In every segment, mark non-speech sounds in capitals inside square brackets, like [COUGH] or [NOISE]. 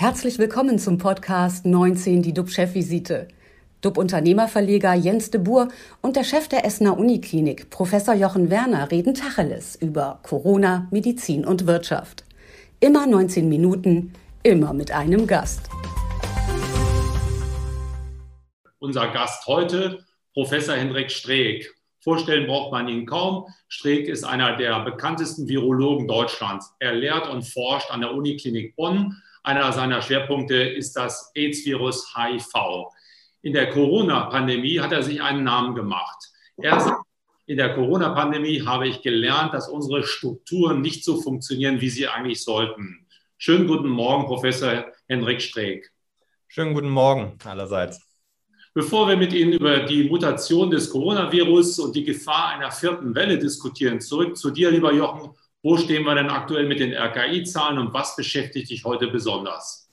Herzlich willkommen zum Podcast 19, die DUB-Chefvisite. DUB-Unternehmerverleger Jens de Boer und der Chef der Essener Uniklinik, Professor Jochen Werner, reden Tacheles über Corona, Medizin und Wirtschaft. Immer 19 Minuten, immer mit einem Gast. Unser Gast heute, Professor Hendrik Streeck. Vorstellen braucht man ihn kaum. Streeck ist einer der bekanntesten Virologen Deutschlands. Er lehrt und forscht an der Uniklinik Bonn. Einer seiner Schwerpunkte ist das AIDS-Virus HIV. In der Corona-Pandemie hat er sich einen Namen gemacht. Erst in der Corona-Pandemie habe ich gelernt, dass unsere Strukturen nicht so funktionieren, wie sie eigentlich sollten. Schönen guten Morgen, Professor Henrik Streeck. Schönen guten Morgen allerseits. Bevor wir mit Ihnen über die Mutation des Coronavirus und die Gefahr einer vierten Welle diskutieren, zurück zu dir, lieber Jochen. Wo stehen wir denn aktuell mit den RKI-Zahlen und was beschäftigt dich heute besonders?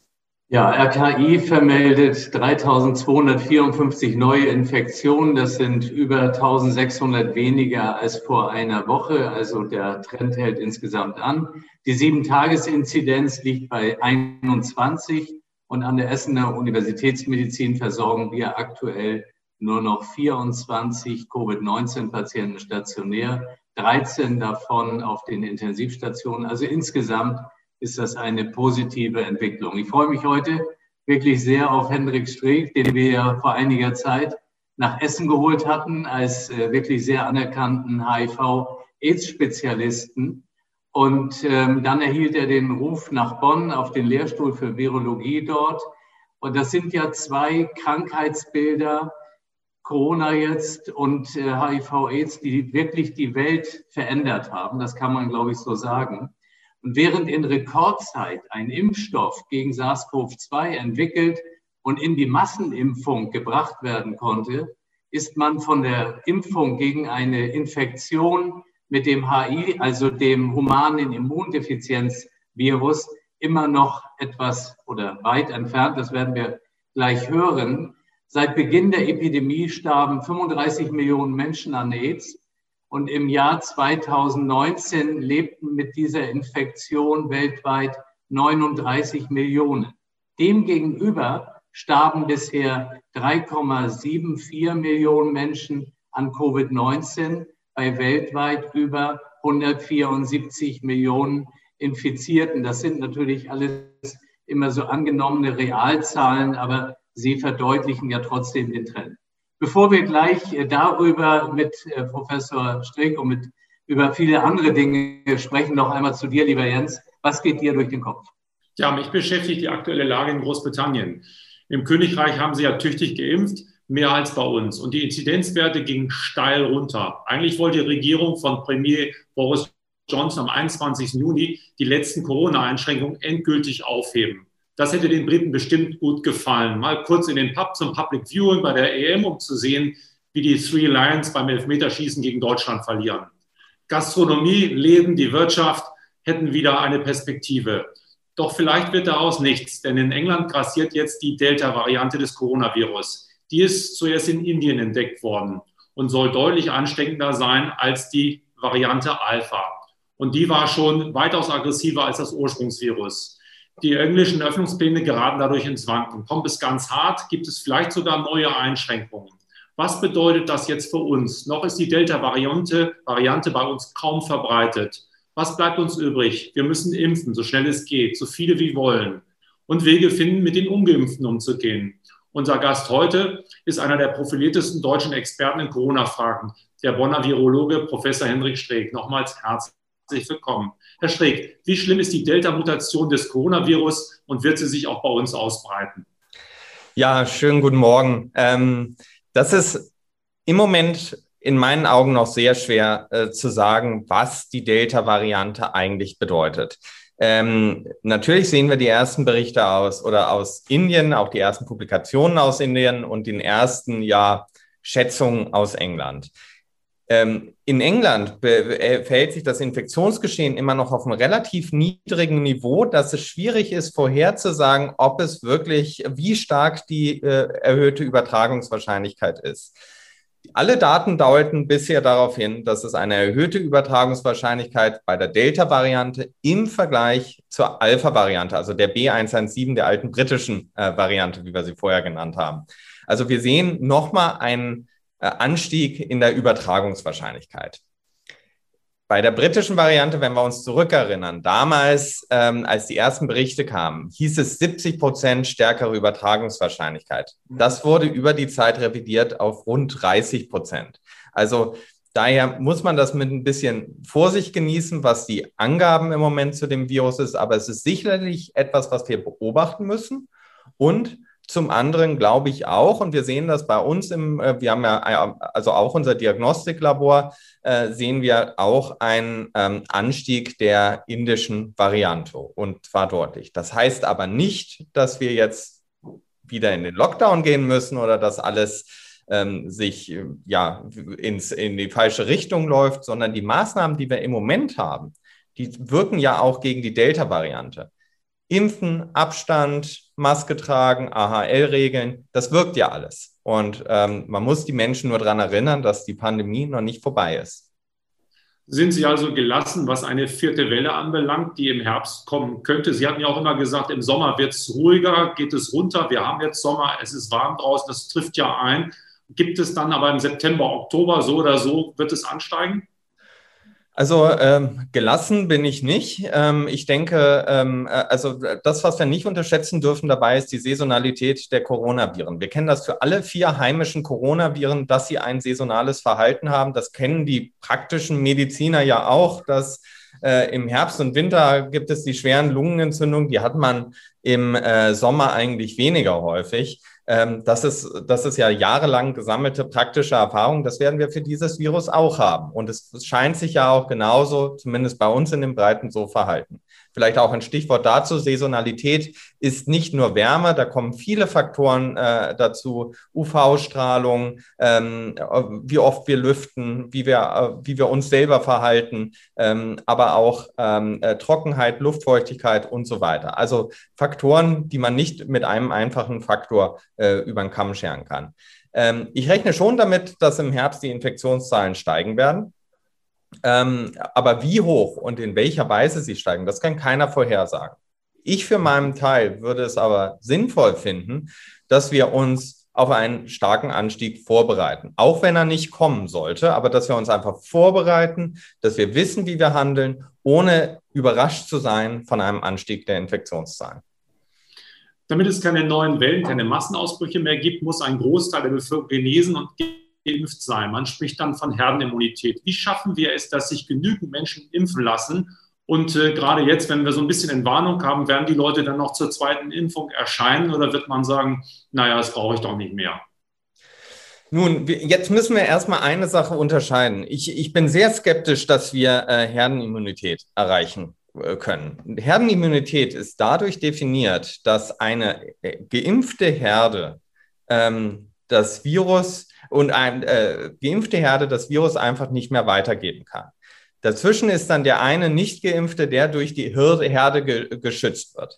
Ja, RKI vermeldet 3254 neue Infektionen. Das sind über 1600 weniger als vor einer Woche. Also der Trend hält insgesamt an. Die Sieben-Tages-Inzidenz liegt bei 21. Und an der Essener Universitätsmedizin versorgen wir aktuell nur noch 24 Covid-19-Patienten stationär, 13 davon auf den Intensivstationen. Also insgesamt ist das eine positive Entwicklung. Ich freue mich heute wirklich sehr auf Hendrik Streeck, den wir ja vor einiger Zeit nach Essen geholt hatten als äh, wirklich sehr anerkannten HIV-AIDS-Spezialisten. Und ähm, dann erhielt er den Ruf nach Bonn auf den Lehrstuhl für Virologie dort. Und das sind ja zwei Krankheitsbilder, Corona jetzt und äh, HIV-Aids, die wirklich die Welt verändert haben. Das kann man, glaube ich, so sagen. Und während in Rekordzeit ein Impfstoff gegen SARS-CoV-2 entwickelt und in die Massenimpfung gebracht werden konnte, ist man von der Impfung gegen eine Infektion mit dem HI, also dem humanen Immundefizienzvirus, immer noch etwas oder weit entfernt. Das werden wir gleich hören. Seit Beginn der Epidemie starben 35 Millionen Menschen an AIDS und im Jahr 2019 lebten mit dieser Infektion weltweit 39 Millionen. Demgegenüber starben bisher 3,74 Millionen Menschen an Covid-19 bei weltweit über 174 Millionen Infizierten. Das sind natürlich alles immer so angenommene Realzahlen, aber sie verdeutlichen ja trotzdem den Trend. Bevor wir gleich äh, darüber mit äh, Professor Strick und mit über viele andere Dinge sprechen, noch einmal zu dir, lieber Jens. Was geht dir durch den Kopf? Ja, mich beschäftigt die aktuelle Lage in Großbritannien. Im Königreich haben sie ja tüchtig geimpft mehr als bei uns. Und die Inzidenzwerte gingen steil runter. Eigentlich wollte die Regierung von Premier Boris Johnson am 21. Juni die letzten Corona-Einschränkungen endgültig aufheben. Das hätte den Briten bestimmt gut gefallen. Mal kurz in den Pub zum Public Viewing bei der EM, um zu sehen, wie die Three Lions beim Elfmeterschießen gegen Deutschland verlieren. Gastronomie, Leben, die Wirtschaft hätten wieder eine Perspektive. Doch vielleicht wird daraus nichts, denn in England grassiert jetzt die Delta-Variante des Coronavirus. Die ist zuerst in Indien entdeckt worden und soll deutlich ansteckender sein als die Variante Alpha. Und die war schon weitaus aggressiver als das Ursprungsvirus. Die englischen Öffnungspläne geraten dadurch ins Wanken. Kommt es ganz hart, gibt es vielleicht sogar neue Einschränkungen. Was bedeutet das jetzt für uns? Noch ist die Delta-Variante Variante bei uns kaum verbreitet. Was bleibt uns übrig? Wir müssen impfen, so schnell es geht, so viele wie wollen. Und Wege finden, mit den Ungeimpften umzugehen. Unser Gast heute ist einer der profiliertesten deutschen Experten in Corona-Fragen, der Bonner Virologe Professor Hendrik Streeck. Nochmals herzlich willkommen. Herr Streeck, wie schlimm ist die Delta-Mutation des Coronavirus und wird sie sich auch bei uns ausbreiten? Ja, schönen guten Morgen. Ähm, das ist im Moment in meinen Augen noch sehr schwer äh, zu sagen, was die Delta-Variante eigentlich bedeutet. Ähm, natürlich sehen wir die ersten Berichte aus oder aus Indien, auch die ersten Publikationen aus Indien und den ersten ja, Schätzungen aus England. Ähm, in England äh, verhält sich das Infektionsgeschehen immer noch auf einem relativ niedrigen Niveau, dass es schwierig ist, vorherzusagen, ob es wirklich, wie stark die äh, erhöhte Übertragungswahrscheinlichkeit ist. alle Daten deuten bisher darauf hin, dass es eine erhöhte Übertragungswahrscheinlichkeit bei der Delta-Variante im Vergleich zur Alpha-Variante, also der B117, der alten britischen äh, Variante, wie wir sie vorher genannt haben. Also wir sehen nochmal einen Anstieg in der Übertragungswahrscheinlichkeit. Bei der britischen Variante, wenn wir uns zurückerinnern, damals, ähm, als die ersten Berichte kamen, hieß es 70 Prozent stärkere Übertragungswahrscheinlichkeit. Das wurde über die Zeit revidiert auf rund 30 Prozent. Also daher muss man das mit ein bisschen Vorsicht genießen, was die Angaben im Moment zu dem Virus ist. Aber es ist sicherlich etwas, was wir beobachten müssen. Und zum anderen glaube ich auch, und wir sehen das bei uns im, äh, wir haben ja äh, also auch unser Diagnostiklabor, äh, sehen wir auch einen ähm, Anstieg der indischen Variante und zwar deutlich. Das heißt aber nicht, dass wir jetzt wieder in den Lockdown gehen müssen oder dass alles ähm, sich ja ins, in die falsche Richtung läuft, sondern die Maßnahmen, die wir im Moment haben, die wirken ja auch gegen die Delta-Variante. Impfen, Abstand, Maske tragen, AHL-Regeln, das wirkt ja alles. Und ähm, man muss die Menschen nur daran erinnern, dass die Pandemie noch nicht vorbei ist. Sind Sie also gelassen, was eine vierte Welle anbelangt, die im Herbst kommen könnte? Sie hatten ja auch immer gesagt, im Sommer wird es ruhiger, geht es runter. Wir haben jetzt Sommer, es ist warm draußen, das trifft ja ein. Gibt es dann aber im September, Oktober so oder so, wird es ansteigen? Also ähm, gelassen bin ich nicht. Ähm, ich denke, ähm, äh, also das, was wir nicht unterschätzen dürfen dabei, ist die Saisonalität der Coronaviren. Wir kennen das für alle vier heimischen Coronaviren, dass sie ein saisonales Verhalten haben. Das kennen die praktischen Mediziner ja auch, dass äh, im Herbst und Winter gibt es die schweren Lungenentzündungen. Die hat man im äh, Sommer eigentlich weniger häufig. Ähm, das, ist, das ist ja jahrelang gesammelte praktische Erfahrung. Das werden wir für dieses Virus auch haben. Und es scheint sich ja auch genauso, zumindest bei uns in den Breiten, so verhalten. Vielleicht auch ein Stichwort dazu. Saisonalität ist nicht nur Wärme, da kommen viele Faktoren äh, dazu. UV-Strahlung, ähm, wie oft wir lüften, wie wir, äh, wie wir uns selber verhalten, ähm, aber auch ähm, äh, Trockenheit, Luftfeuchtigkeit und so weiter. Also Faktoren, die man nicht mit einem einfachen Faktor äh, über den Kamm scheren kann. Ähm, ich rechne schon damit, dass im Herbst die Infektionszahlen steigen werden. Ähm, aber wie hoch und in welcher Weise sie steigen, das kann keiner vorhersagen. Ich für meinen Teil würde es aber sinnvoll finden, dass wir uns auf einen starken Anstieg vorbereiten, auch wenn er nicht kommen sollte, aber dass wir uns einfach vorbereiten, dass wir wissen, wie wir handeln, ohne überrascht zu sein von einem Anstieg der Infektionszahlen. Damit es keine neuen Wellen, keine Massenausbrüche mehr gibt, muss ein Großteil der Bevölkerung genesen und geimpft sein. Man spricht dann von Herdenimmunität. Wie schaffen wir es, dass sich genügend Menschen impfen lassen? Und äh, gerade jetzt, wenn wir so ein bisschen Entwarnung haben, werden die Leute dann noch zur zweiten Impfung erscheinen oder wird man sagen, naja, das brauche ich doch nicht mehr? Nun, jetzt müssen wir erstmal eine Sache unterscheiden. Ich, ich bin sehr skeptisch, dass wir äh, Herdenimmunität erreichen äh, können. Herdenimmunität ist dadurch definiert, dass eine äh, geimpfte Herde ähm, das Virus und eine äh, geimpfte Herde das Virus einfach nicht mehr weitergeben kann. Dazwischen ist dann der eine nicht geimpfte, der durch die Herde ge geschützt wird.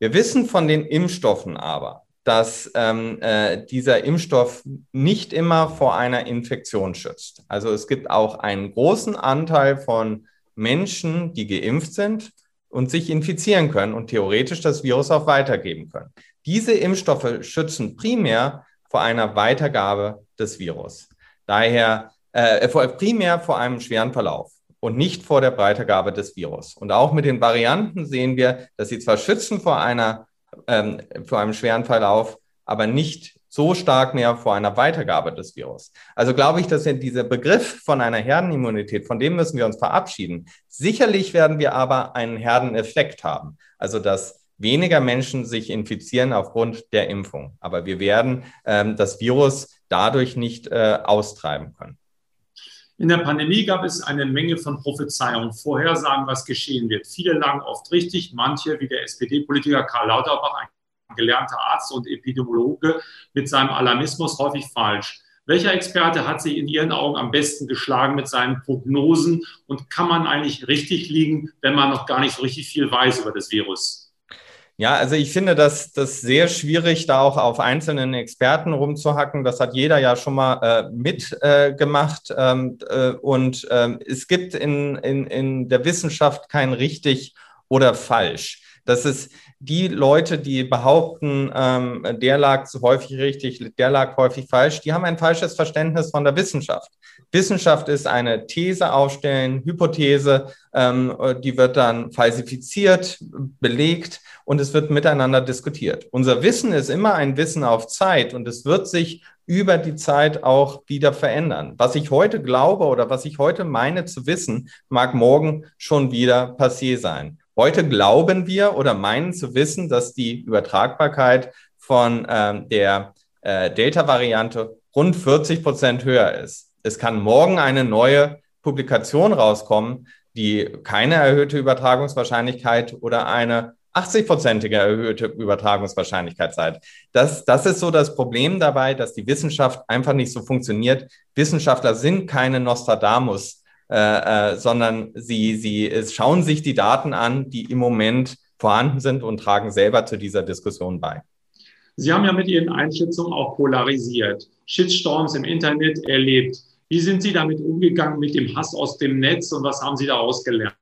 Wir wissen von den Impfstoffen aber, dass ähm, äh, dieser Impfstoff nicht immer vor einer Infektion schützt. Also es gibt auch einen großen Anteil von Menschen, die geimpft sind und sich infizieren können und theoretisch das Virus auch weitergeben können. Diese Impfstoffe schützen primär vor einer Weitergabe des Virus. Daher äh, primär vor einem schweren Verlauf und nicht vor der Weitergabe des Virus. Und auch mit den Varianten sehen wir, dass sie zwar schützen vor einer ähm, vor einem schweren Verlauf, aber nicht so stark mehr vor einer Weitergabe des Virus. Also glaube ich, dass wir dieser Begriff von einer Herdenimmunität, von dem müssen wir uns verabschieden. Sicherlich werden wir aber einen Herdeneffekt haben. Also dass weniger Menschen sich infizieren aufgrund der Impfung. Aber wir werden ähm, das Virus dadurch nicht äh, austreiben können. In der Pandemie gab es eine Menge von Prophezeiungen, Vorhersagen, was geschehen wird. Viele lagen oft richtig, manche, wie der SPD-Politiker Karl Lauterbach, ein gelernter Arzt und Epidemiologe, mit seinem Alarmismus häufig falsch. Welcher Experte hat sich in Ihren Augen am besten geschlagen mit seinen Prognosen und kann man eigentlich richtig liegen, wenn man noch gar nicht so richtig viel weiß über das Virus? Ja, also ich finde das, das sehr schwierig, da auch auf einzelnen Experten rumzuhacken. Das hat jeder ja schon mal äh, mitgemacht. Äh, ähm, äh, und ähm, es gibt in, in, in der Wissenschaft kein richtig oder falsch. Das ist die Leute, die behaupten, ähm, der lag häufig richtig, der lag häufig falsch, die haben ein falsches Verständnis von der Wissenschaft. Wissenschaft ist eine These aufstellen, Hypothese, ähm, die wird dann falsifiziert, belegt und es wird miteinander diskutiert. Unser Wissen ist immer ein Wissen auf Zeit und es wird sich über die Zeit auch wieder verändern. Was ich heute glaube oder was ich heute meine zu wissen, mag morgen schon wieder passé sein. Heute glauben wir oder meinen zu wissen, dass die Übertragbarkeit von ähm, der äh, Delta-Variante rund 40 Prozent höher ist. Es kann morgen eine neue Publikation rauskommen, die keine erhöhte Übertragungswahrscheinlichkeit oder eine 80-prozentige erhöhte Übertragungswahrscheinlichkeit seid. Das, das ist so das Problem dabei, dass die Wissenschaft einfach nicht so funktioniert. Wissenschaftler sind keine Nostradamus, äh, äh, sondern sie, sie schauen sich die Daten an, die im Moment vorhanden sind und tragen selber zu dieser Diskussion bei. Sie haben ja mit Ihren Einschätzungen auch polarisiert, Shitstorms im Internet erlebt. Wie sind Sie damit umgegangen mit dem Hass aus dem Netz und was haben Sie daraus gelernt?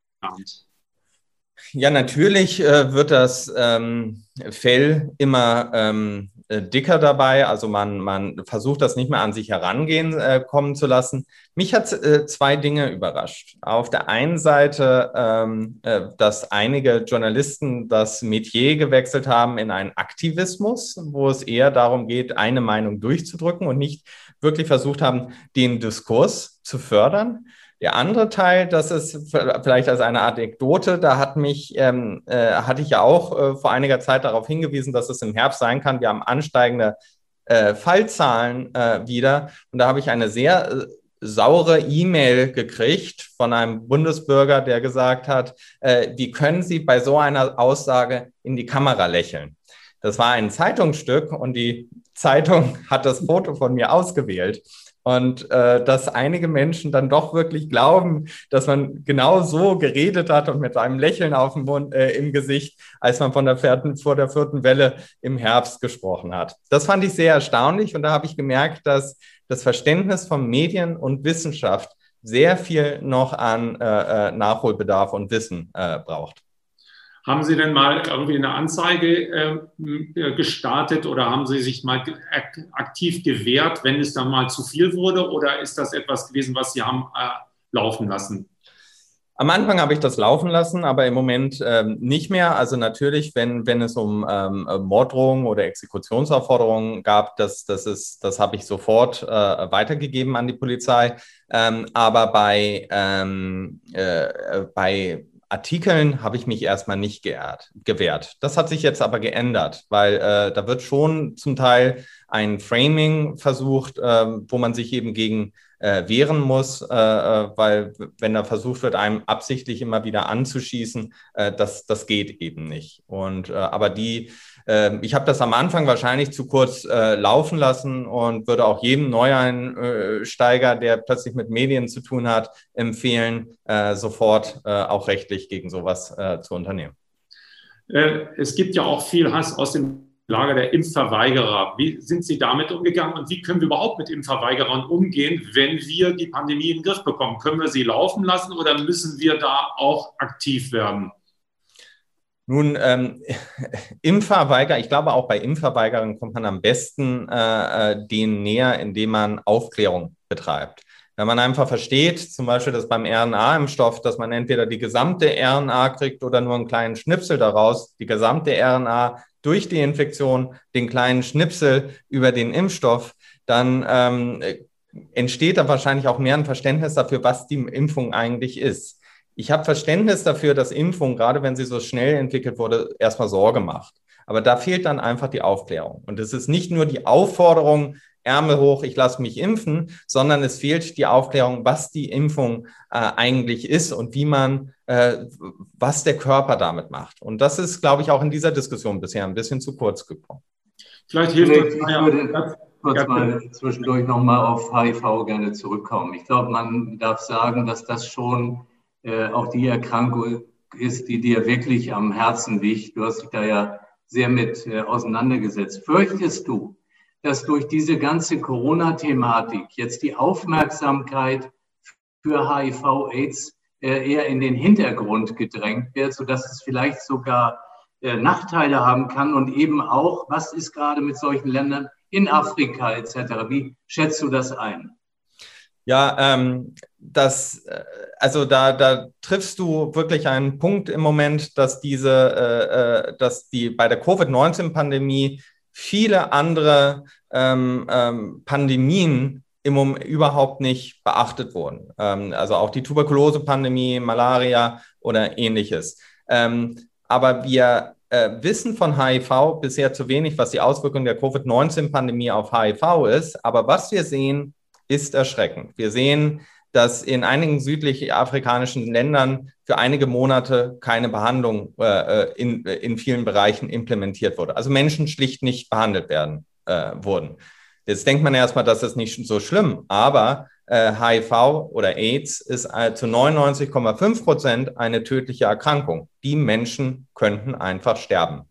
Ja, natürlich äh, wird das ähm, Fell immer ähm, äh, dicker dabei. Also man, man versucht das nicht mehr an sich herangehen äh, kommen zu lassen. Mich hat äh, zwei Dinge überrascht. Auf der einen Seite, ähm, äh, dass einige Journalisten das Metier gewechselt haben in einen Aktivismus, wo es eher darum geht, eine Meinung durchzudrücken und nicht wirklich versucht haben, den Diskurs zu fördern. Der andere Teil, das ist vielleicht als eine Anekdote, da hat mich, ähm, äh, hatte ich ja auch äh, vor einiger Zeit darauf hingewiesen, dass es im Herbst sein kann. Wir haben ansteigende äh, Fallzahlen äh, wieder. Und da habe ich eine sehr äh, saure E-Mail gekriegt von einem Bundesbürger, der gesagt hat, äh, wie können Sie bei so einer Aussage in die Kamera lächeln? Das war ein Zeitungsstück und die Zeitung hat das Foto von mir ausgewählt. Und äh, dass einige Menschen dann doch wirklich glauben, dass man genau so geredet hat und mit einem Lächeln auf dem Mund, äh, im Gesicht, als man von der vierten, vor der vierten Welle im Herbst gesprochen hat. Das fand ich sehr erstaunlich und da habe ich gemerkt, dass das Verständnis von Medien und Wissenschaft sehr viel noch an äh, äh Nachholbedarf und Wissen äh, braucht. Haben Sie denn mal irgendwie eine Anzeige äh, gestartet oder haben Sie sich mal aktiv gewehrt, wenn es dann mal zu viel wurde? Oder ist das etwas gewesen, was Sie haben äh, laufen lassen? Am Anfang habe ich das laufen lassen, aber im Moment ähm, nicht mehr. Also natürlich, wenn, wenn es um ähm, Morddrohungen oder Exekutionsaufforderungen gab, das, das, ist, das habe ich sofort äh, weitergegeben an die Polizei. Ähm, aber bei, ähm, äh, bei Artikeln habe ich mich erstmal nicht geehrt, gewehrt. Das hat sich jetzt aber geändert, weil äh, da wird schon zum Teil ein Framing versucht, äh, wo man sich eben gegen äh, wehren muss, äh, äh, weil wenn da versucht wird, einem absichtlich immer wieder anzuschießen, äh, das, das geht eben nicht. Und aber die ähm, ich habe das am Anfang wahrscheinlich zu kurz äh, laufen lassen und würde auch jedem Neueinsteiger, der plötzlich mit Medien zu tun hat, empfehlen, äh, sofort äh, auch rechtlich gegen sowas äh, zu unternehmen. Äh, es gibt ja auch viel Hass aus dem Lager der Impfverweigerer. Wie sind Sie damit umgegangen und wie können wir überhaupt mit Impfverweigerern umgehen, wenn wir die Pandemie in den Griff bekommen? Können wir sie laufen lassen oder müssen wir da auch aktiv werden? Nun, ähm, [LAUGHS] Impfverweiger, ich glaube auch bei Impfverweigerern kommt man am besten äh, äh, denen näher, indem man Aufklärung betreibt. Wenn man einfach versteht, zum Beispiel das beim RNA-Impfstoff, dass man entweder die gesamte RNA kriegt oder nur einen kleinen Schnipsel daraus, die gesamte RNA durch die Infektion, den kleinen Schnipsel über den Impfstoff, dann ähm, entsteht da wahrscheinlich auch mehr ein Verständnis dafür, was die Impfung eigentlich ist. Ich habe Verständnis dafür, dass Impfung, gerade wenn sie so schnell entwickelt wurde, erstmal Sorge macht. Aber da fehlt dann einfach die Aufklärung. Und es ist nicht nur die Aufforderung, Ärmel hoch, ich lasse mich impfen, sondern es fehlt die Aufklärung, was die Impfung äh, eigentlich ist und wie man, äh, was der Körper damit macht. Und das ist, glaube ich, auch in dieser Diskussion bisher ein bisschen zu kurz gekommen. Vielleicht hilft es. Ich würde kurz mal zwischendurch nochmal auf HIV gerne zurückkommen. Ich glaube, man darf sagen, dass das schon äh, auch die Erkrankung ist, die dir wirklich am Herzen liegt. Du hast dich da ja sehr mit äh, auseinandergesetzt. Fürchtest du, dass durch diese ganze Corona-Thematik jetzt die Aufmerksamkeit für HIV-Aids äh, eher in den Hintergrund gedrängt wird, sodass es vielleicht sogar äh, Nachteile haben kann und eben auch, was ist gerade mit solchen Ländern in Afrika etc. Wie schätzt du das ein? Ja, ähm, das, äh, also da, da triffst du wirklich einen Punkt im Moment, dass diese, äh, äh dass die bei der Covid-19-Pandemie viele andere ähm, ähm, Pandemien im überhaupt nicht beachtet wurden. Ähm, also auch die Tuberkulose-Pandemie, Malaria oder ähnliches. Ähm, aber wir äh, wissen von HIV bisher zu wenig, was die Auswirkung der Covid-19-Pandemie auf HIV ist. Aber was wir sehen, ist erschreckend. Wir sehen, dass in einigen südlich-afrikanischen Ländern für einige Monate keine Behandlung äh, äh, in, in vielen Bereichen implementiert wurde. Also Menschen schlicht nicht behandelt werden äh, wurden. Jetzt denkt man erstmal, das ist nicht so schlimm, aber äh, HIV oder AIDS ist äh, zu 99,5 Prozent eine tödliche Erkrankung. Die Menschen könnten einfach sterben.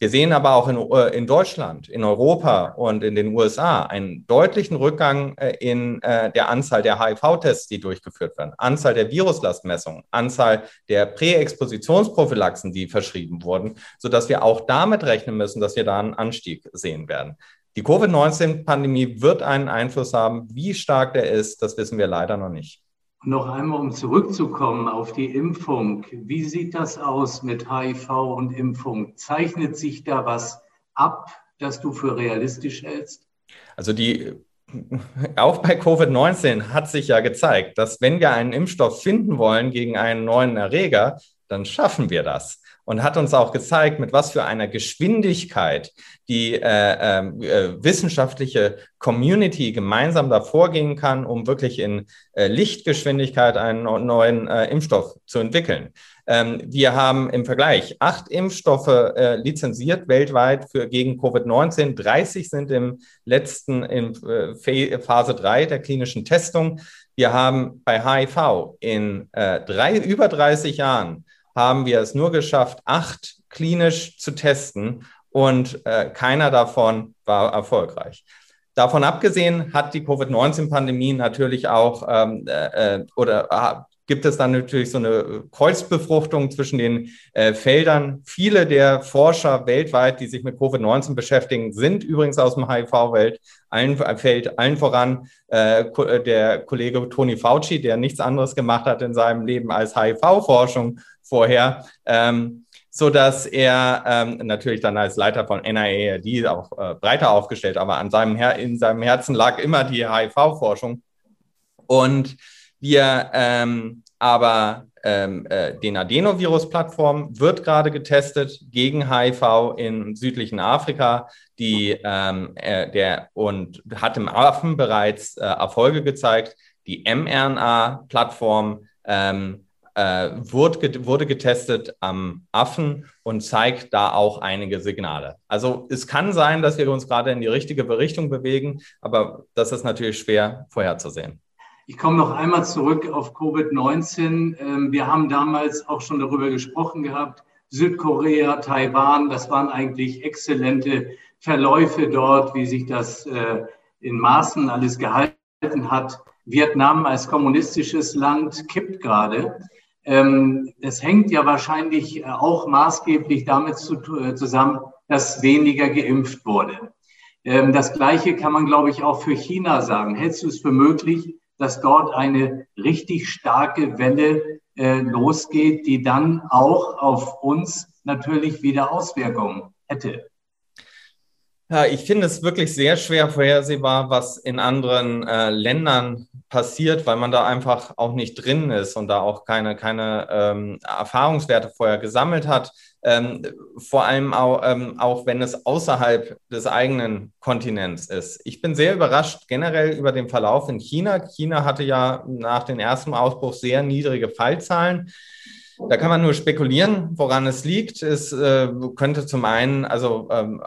Wir sehen aber auch in, äh, in Deutschland, in Europa und in den USA einen deutlichen Rückgang äh, in äh, der Anzahl der HIV-Tests, die durchgeführt werden, Anzahl der Viruslastmessungen, Anzahl der Präexpositionsprophylaxen, die verschrieben wurden, sodass wir auch damit rechnen müssen, dass wir da einen Anstieg sehen werden. Die Covid-19-Pandemie wird einen Einfluss haben. Wie stark der ist, das wissen wir leider noch nicht. Noch einmal, um zurückzukommen auf die Impfung. Wie sieht das aus mit HIV und Impfung? Zeichnet sich da was ab, das du für realistisch hältst? Also die auch bei Covid-19 hat sich ja gezeigt, dass wenn wir einen Impfstoff finden wollen gegen einen neuen Erreger, dann schaffen wir das und hat uns auch gezeigt, mit was für einer Geschwindigkeit die äh, ähm, äh, wissenschaftliche Community gemeinsam da vorgehen kann, um wirklich in äh, Lichtgeschwindigkeit einen neuen äh, Impfstoff zu entwickeln. Ähm, wir haben im Vergleich acht Impfstoffe äh, lizenziert weltweit für gegen Covid-19. 30 sind im letzten in äh, Phase 3 der klinischen Testung. Wir haben bei HIV in drei, über 30 Jahren haben wir es nur geschafft, acht klinisch zu testen und äh, keiner davon war erfolgreich. Davon abgesehen hat die Covid-19-Pandemie natürlich auch ähm, äh, äh oder äh, gibt es dann natürlich so eine Kreuzbefruchtung zwischen den äh, Feldern. Viele der Forscher weltweit, die sich mit Covid-19 beschäftigen, sind übrigens aus dem HIV-Welt, allen, Feld, allen voran äh, der Kollege Tony Fauci, der nichts anderes gemacht hat in seinem Leben als HIV-Forschung vorher, ähm, so dass er ähm, natürlich dann als Leiter von NIAID auch äh, breiter aufgestellt, aber an seinem Her in seinem Herzen lag immer die HIV-Forschung. Und wir ähm, aber ähm, äh, den Adenovirus-Plattform wird gerade getestet gegen HIV in südlichen Afrika, die ähm, äh, der und hat im Affen bereits äh, Erfolge gezeigt. Die mRNA-Plattform ähm, äh, wurde, wurde getestet am Affen und zeigt da auch einige Signale. Also es kann sein, dass wir uns gerade in die richtige Richtung bewegen, aber das ist natürlich schwer vorherzusehen. Ich komme noch einmal zurück auf Covid-19. Ähm, wir haben damals auch schon darüber gesprochen gehabt. Südkorea, Taiwan, das waren eigentlich exzellente Verläufe dort, wie sich das äh, in Maßen alles gehalten hat. Vietnam als kommunistisches Land kippt gerade. Ähm, das hängt ja wahrscheinlich äh, auch maßgeblich damit äh, zusammen, dass weniger geimpft wurde. Ähm, das Gleiche kann man, glaube ich, auch für China sagen. Hältst du es für möglich, dass dort eine richtig starke Welle äh, losgeht, die dann auch auf uns natürlich wieder Auswirkungen hätte? Ja, ich finde es wirklich sehr schwer vorhersehbar, was in anderen äh, Ländern passiert, weil man da einfach auch nicht drin ist und da auch keine, keine ähm, Erfahrungswerte vorher gesammelt hat. Ähm, vor allem auch, ähm, auch, wenn es außerhalb des eigenen Kontinents ist. Ich bin sehr überrascht generell über den Verlauf in China. China hatte ja nach dem ersten Ausbruch sehr niedrige Fallzahlen. Da kann man nur spekulieren, woran es liegt. Es äh, könnte zum einen, also ähm,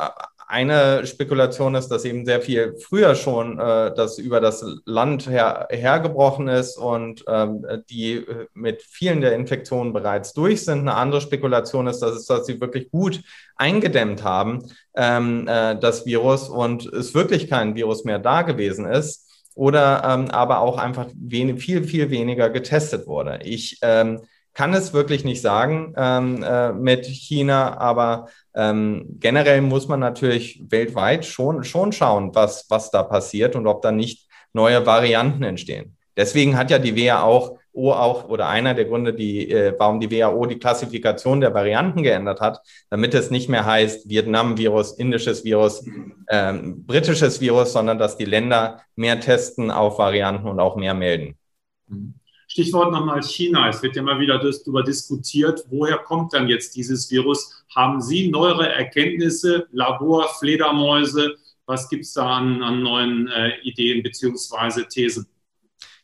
eine Spekulation ist, dass eben sehr viel früher schon äh, das über das Land her, hergebrochen ist und ähm, die äh, mit vielen der Infektionen bereits durch sind. Eine andere Spekulation ist, dass, es, dass sie wirklich gut eingedämmt haben, ähm, äh, das Virus und es wirklich kein Virus mehr da gewesen ist oder ähm, aber auch einfach wenig, viel, viel weniger getestet wurde. Ich ähm, kann es wirklich nicht sagen ähm, äh, mit China, aber ähm, generell muss man natürlich weltweit schon, schon schauen, was, was da passiert und ob da nicht neue Varianten entstehen. Deswegen hat ja die WHO auch oder einer der Gründe, die, äh, warum die WHO die Klassifikation der Varianten geändert hat, damit es nicht mehr heißt Vietnam-Virus, indisches Virus, ähm, britisches Virus, sondern dass die Länder mehr testen auf Varianten und auch mehr melden. Mhm. Stichwort nochmal China. Es wird ja immer wieder darüber diskutiert, woher kommt dann jetzt dieses Virus? Haben Sie neuere Erkenntnisse, Labor, Fledermäuse? Was gibt es da an, an neuen äh, Ideen beziehungsweise Thesen?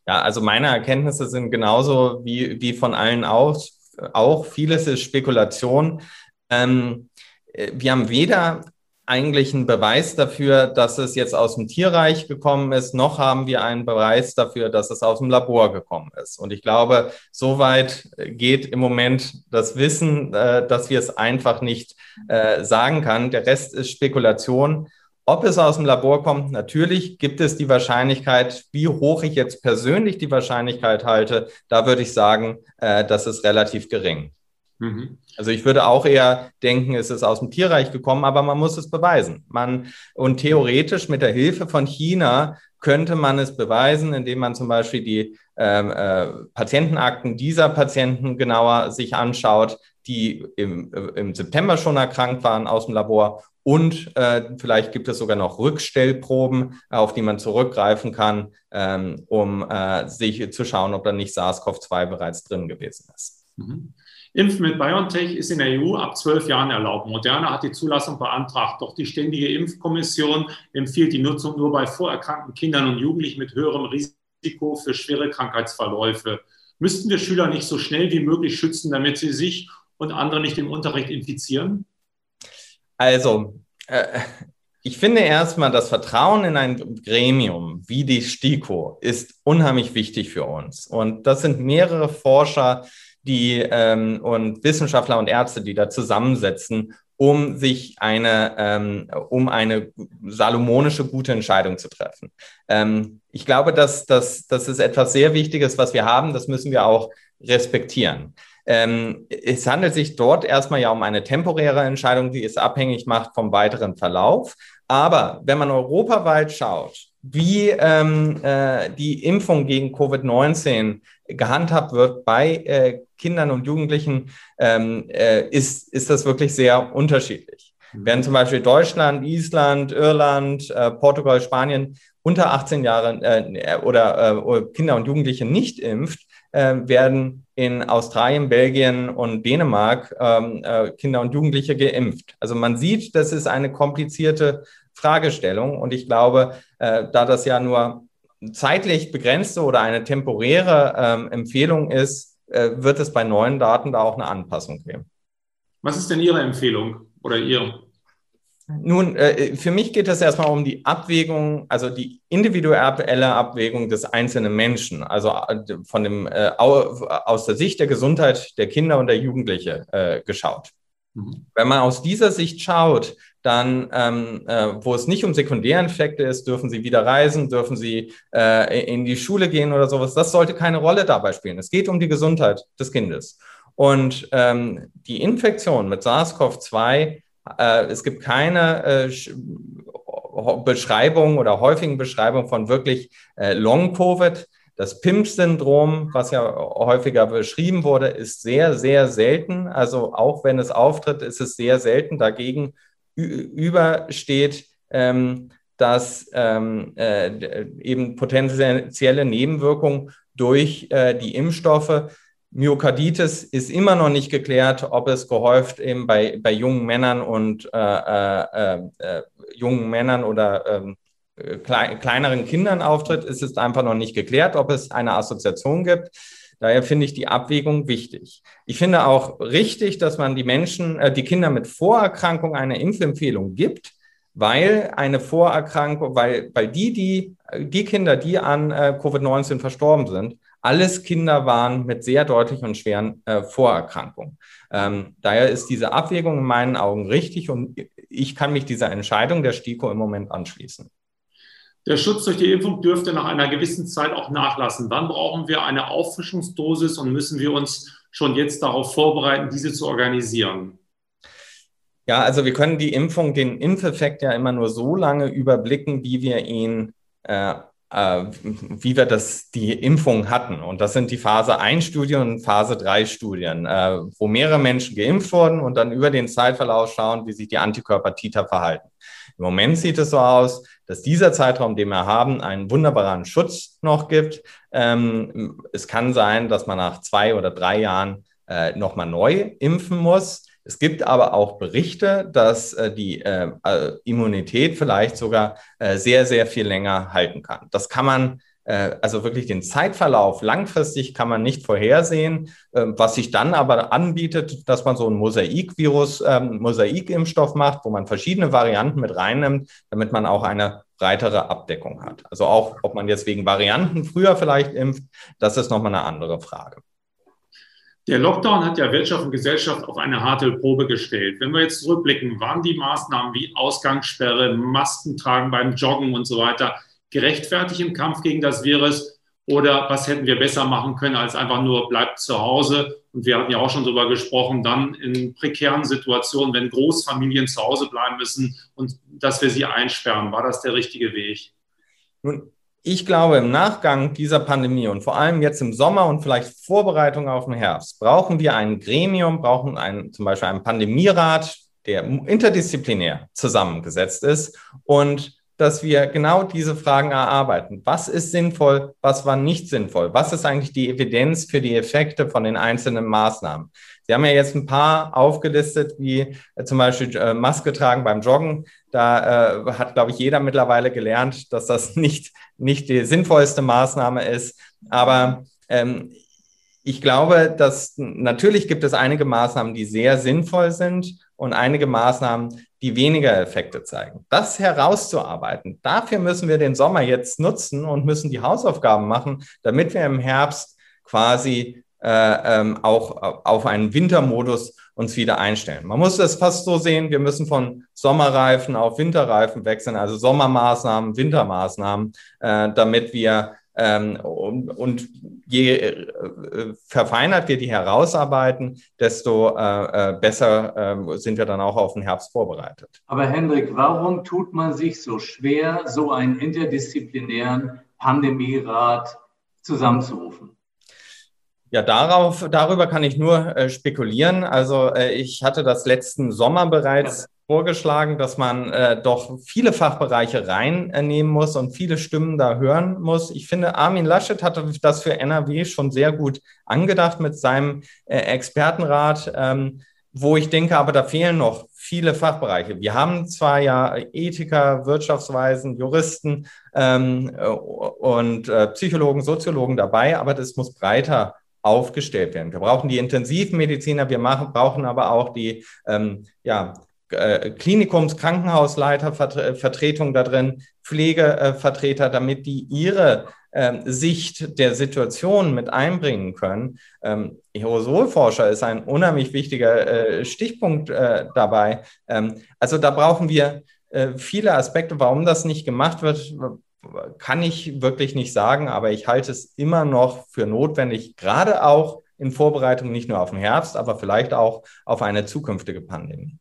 Ja, also meine Erkenntnisse sind genauso wie, wie von allen auch. Auch vieles ist Spekulation. Ähm, äh, wir haben weder eigentlich einen Beweis dafür, dass es jetzt aus dem Tierreich gekommen ist, noch haben wir einen Beweis dafür, dass es aus dem Labor gekommen ist. Und ich glaube, soweit geht im Moment das Wissen, äh, dass wir es einfach nicht äh, sagen kann. Der Rest ist Spekulation. Ob es aus dem Labor kommt, natürlich gibt es die Wahrscheinlichkeit, wie hoch ich jetzt persönlich die Wahrscheinlichkeit halte, da würde ich sagen, äh, das ist relativ gering. Mhm. Also ich würde auch eher denken, es ist aus dem Tierreich gekommen, aber man muss es beweisen. Man, und theoretisch mit der Hilfe von China könnte man es beweisen, indem man zum Beispiel die ähm, äh, Patientenakten dieser Patienten genauer sich anschaut, die im, äh, im September schon erkrankt waren aus dem Labor. Und äh, vielleicht gibt es sogar noch Rückstellproben, auf die man zurückgreifen kann, ähm, um äh, sich zu schauen, ob da nicht SARS-CoV-2 bereits drin gewesen ist. Mhm. Impfen mit BioNTech ist in der EU ab zwölf Jahren erlaubt. Moderna hat die Zulassung beantragt, doch die Ständige Impfkommission empfiehlt die Nutzung nur bei vorerkrankten Kindern und Jugendlichen mit höherem Risiko für schwere Krankheitsverläufe. Müssten wir Schüler nicht so schnell wie möglich schützen, damit sie sich und andere nicht im Unterricht infizieren? Also, äh, ich finde erstmal, das Vertrauen in ein Gremium wie die STIKO ist unheimlich wichtig für uns. Und das sind mehrere Forscher, die ähm, und Wissenschaftler und Ärzte, die da zusammensetzen, um sich eine, ähm, um eine salomonische gute Entscheidung zu treffen. Ähm, ich glaube, dass, dass das ist etwas sehr Wichtiges, was wir haben. Das müssen wir auch respektieren. Ähm, es handelt sich dort erstmal ja um eine temporäre Entscheidung, die es abhängig macht vom weiteren Verlauf. Aber wenn man europaweit schaut, wie ähm, äh, die Impfung gegen Covid-19 gehandhabt wird bei äh, Kindern und Jugendlichen, ähm, äh, ist, ist das wirklich sehr unterschiedlich. Mhm. Während zum Beispiel Deutschland, Island, Irland, äh, Portugal, Spanien unter 18 Jahren äh, oder äh, Kinder und Jugendliche nicht impft, äh, werden in Australien, Belgien und Dänemark ähm, äh, Kinder und Jugendliche geimpft. Also man sieht, das ist eine komplizierte Fragestellung und ich glaube, äh, da das ja nur zeitlich begrenzte oder eine temporäre ähm, Empfehlung ist, wird es bei neuen Daten da auch eine Anpassung geben. Was ist denn Ihre Empfehlung oder Ihre? Nun, äh, für mich geht es erstmal um die Abwägung, also die individuelle Abwägung des einzelnen Menschen, also äh, von dem, äh, aus der Sicht der Gesundheit der Kinder und der Jugendliche äh, geschaut. Mhm. Wenn man aus dieser Sicht schaut, dann, ähm, äh, wo es nicht um Sekundärinfekte ist, dürfen sie wieder reisen, dürfen sie äh, in die Schule gehen oder sowas. Das sollte keine Rolle dabei spielen. Es geht um die Gesundheit des Kindes. Und ähm, die Infektion mit SARS-CoV-2, äh, es gibt keine äh, Beschreibung oder häufigen Beschreibung von wirklich äh, Long-Covid. Das PIMS-Syndrom, was ja häufiger beschrieben wurde, ist sehr, sehr selten. Also auch wenn es auftritt, ist es sehr selten. Dagegen übersteht, ähm, dass ähm, äh, eben potenzielle Nebenwirkungen durch äh, die Impfstoffe Myokarditis ist immer noch nicht geklärt, ob es gehäuft eben bei, bei jungen Männern und äh, äh, äh jungen Männern oder ähm, klei kleineren Kindern auftritt. Es ist einfach noch nicht geklärt, ob es eine Assoziation gibt. Daher finde ich die Abwägung wichtig. Ich finde auch richtig, dass man die Menschen, äh, die Kinder mit Vorerkrankung eine Impfempfehlung gibt, weil eine Vorerkrankung, weil, weil die, die, die Kinder, die an äh, Covid-19 verstorben sind, alles Kinder waren mit sehr deutlichen und schweren äh, Vorerkrankungen. Ähm, daher ist diese Abwägung in meinen Augen richtig und ich kann mich dieser Entscheidung der STIKO im Moment anschließen. Der Schutz durch die Impfung dürfte nach einer gewissen Zeit auch nachlassen. Wann brauchen wir eine Auffrischungsdosis und müssen wir uns schon jetzt darauf vorbereiten, diese zu organisieren? Ja, also wir können die Impfung, den Impfeffekt ja immer nur so lange überblicken, wie wir ihn äh, äh, wie wir das, die Impfung hatten. Und das sind die Phase 1 Studien und Phase 3 Studien, äh, wo mehrere Menschen geimpft wurden und dann über den Zeitverlauf schauen, wie sich die Antikörper Titer verhalten. Im Moment sieht es so aus, dass dieser Zeitraum, den wir haben, einen wunderbaren Schutz noch gibt. Ähm, es kann sein, dass man nach zwei oder drei Jahren äh, nochmal neu impfen muss. Es gibt aber auch Berichte, dass äh, die äh, äh, Immunität vielleicht sogar äh, sehr, sehr viel länger halten kann. Das kann man, also wirklich den Zeitverlauf langfristig kann man nicht vorhersehen. Ähm, was sich dann aber anbietet, dass man so ein Mosaikvirus, ähm, Mosaikimpfstoff macht, wo man verschiedene Varianten mit reinnimmt, damit man auch eine breitere Abdeckung hat. Also auch, ob man jetzt wegen Varianten früher vielleicht impft, das ist nochmal eine andere Frage. Der Lockdown hat ja Wirtschaft und Gesellschaft auf eine harte Probe gestellt. Wenn wir jetzt zurückblicken, waren die Maßnahmen wie Ausgangssperre, Masken tragen beim Joggen und so weiter gerechtfertigt im Kampf gegen das Virus? Oder was hätten wir besser machen können, als einfach nur bleibt zu Hause? Und wir hatten ja auch schon darüber gesprochen, dann in prekären Situationen, wenn Großfamilien zu Hause bleiben müssen und dass wir sie einsperren. War das der richtige Weg? Nun, ich glaube, im Nachgang dieser Pandemie und vor allem jetzt im Sommer und vielleicht Vorbereitung auf den Herbst, brauchen wir ein Gremium, brauchen ein, zum Beispiel einen Pandemierat, der interdisziplinär zusammengesetzt ist und dass wir genau diese Fragen erarbeiten. Was ist sinnvoll? Was war nicht sinnvoll? Was ist eigentlich die Evidenz für die Effekte von den einzelnen Maßnahmen? Sie haben ja jetzt ein paar aufgelistet, wie äh, zum Beispiel äh, Maske tragen beim Joggen. Da äh, hat, glaube ich, jeder mittlerweile gelernt, dass das [LAUGHS] nicht, nicht die sinnvollste Maßnahme ist. Aber ähm, ich glaube, dass natürlich gibt es einige Maßnahmen, die sehr sinnvoll sind und einige Maßnahmen, die weniger Effekte zeigen. Das herauszuarbeiten, dafür müssen wir den Sommer jetzt nutzen und müssen die Hausaufgaben machen, damit wir im Herbst quasi äh, ähm, auch auf einen Wintermodus uns wieder einstellen. Man muss es fast so sehen, wir müssen von Sommerreifen auf Winterreifen wechseln, also Sommermaßnahmen, Wintermaßnahmen, äh, damit wir ähm, und, und, je äh, verfeinert wir die herausarbeiten, desto äh, äh besser äh, sind wir dann auch auf den Herbst vorbereitet. Aber Hendrik, warum tut man sich so schwer, so einen interdisziplinären Pandemierat zusammenzurufen? Ja, darauf, darüber kann ich nur äh, spekulieren. Also äh, ich hatte das letzten Sommer bereits. Vorgeschlagen, dass man äh, doch viele Fachbereiche reinnehmen muss und viele Stimmen da hören muss. Ich finde, Armin Laschet hatte das für NRW schon sehr gut angedacht mit seinem äh, Expertenrat, ähm, wo ich denke, aber da fehlen noch viele Fachbereiche. Wir haben zwar ja Ethiker, Wirtschaftsweisen, Juristen ähm, äh, und äh, Psychologen, Soziologen dabei, aber das muss breiter aufgestellt werden. Wir brauchen die Intensivmediziner, wir machen, brauchen aber auch die ähm, ja, äh, Klinikums-, Krankenhausleitervertretung da drin, Pflegevertreter, damit die ihre äh, Sicht der Situation mit einbringen können. Ähm, Aerosolforscher ist ein unheimlich wichtiger äh, Stichpunkt äh, dabei. Ähm, also da brauchen wir viele Aspekte, warum das nicht gemacht wird, kann ich wirklich nicht sagen, aber ich halte es immer noch für notwendig, gerade auch in Vorbereitung nicht nur auf den Herbst, aber vielleicht auch auf eine zukünftige Pandemie.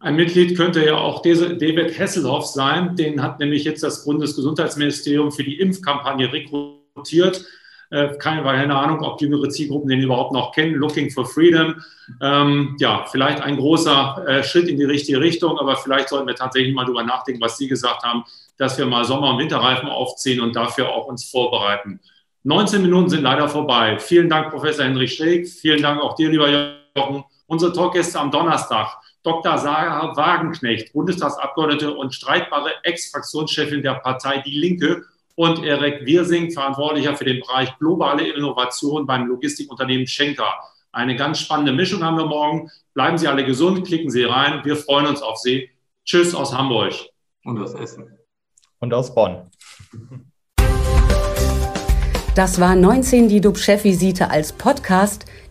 Ein Mitglied könnte ja auch David Hasselhoff sein. Den hat nämlich jetzt das Bundesgesundheitsministerium für die Impfkampagne rekrutiert. Äh, keine, keine Ahnung, ob jüngere Zielgruppen den überhaupt noch kennen. Looking for Freedom. Ähm, ja, vielleicht ein großer äh, Schritt in die richtige Richtung, aber vielleicht sollten wir tatsächlich mal darüber nachdenken, was Sie gesagt haben, dass wir mal Sommer- und Winterreifen aufziehen und dafür auch uns vorbereiten. 19 Minuten sind leider vorbei. Vielen Dank, Professor Henrich Schräg. Vielen Dank auch dir, lieber Jochen. Unsere Talkgäste am Donnerstag. Dr. Sarah Wagenknecht, Bundestagsabgeordnete und streitbare Ex-Fraktionschefin der Partei Die Linke und Erik Wirsing, Verantwortlicher für den Bereich globale Innovation beim Logistikunternehmen Schenker. Eine ganz spannende Mischung haben wir morgen. Bleiben Sie alle gesund, klicken Sie rein. Wir freuen uns auf Sie. Tschüss aus Hamburg. Und aus Essen. Und aus Bonn. Das war 19 die DUB-Chefvisite als Podcast.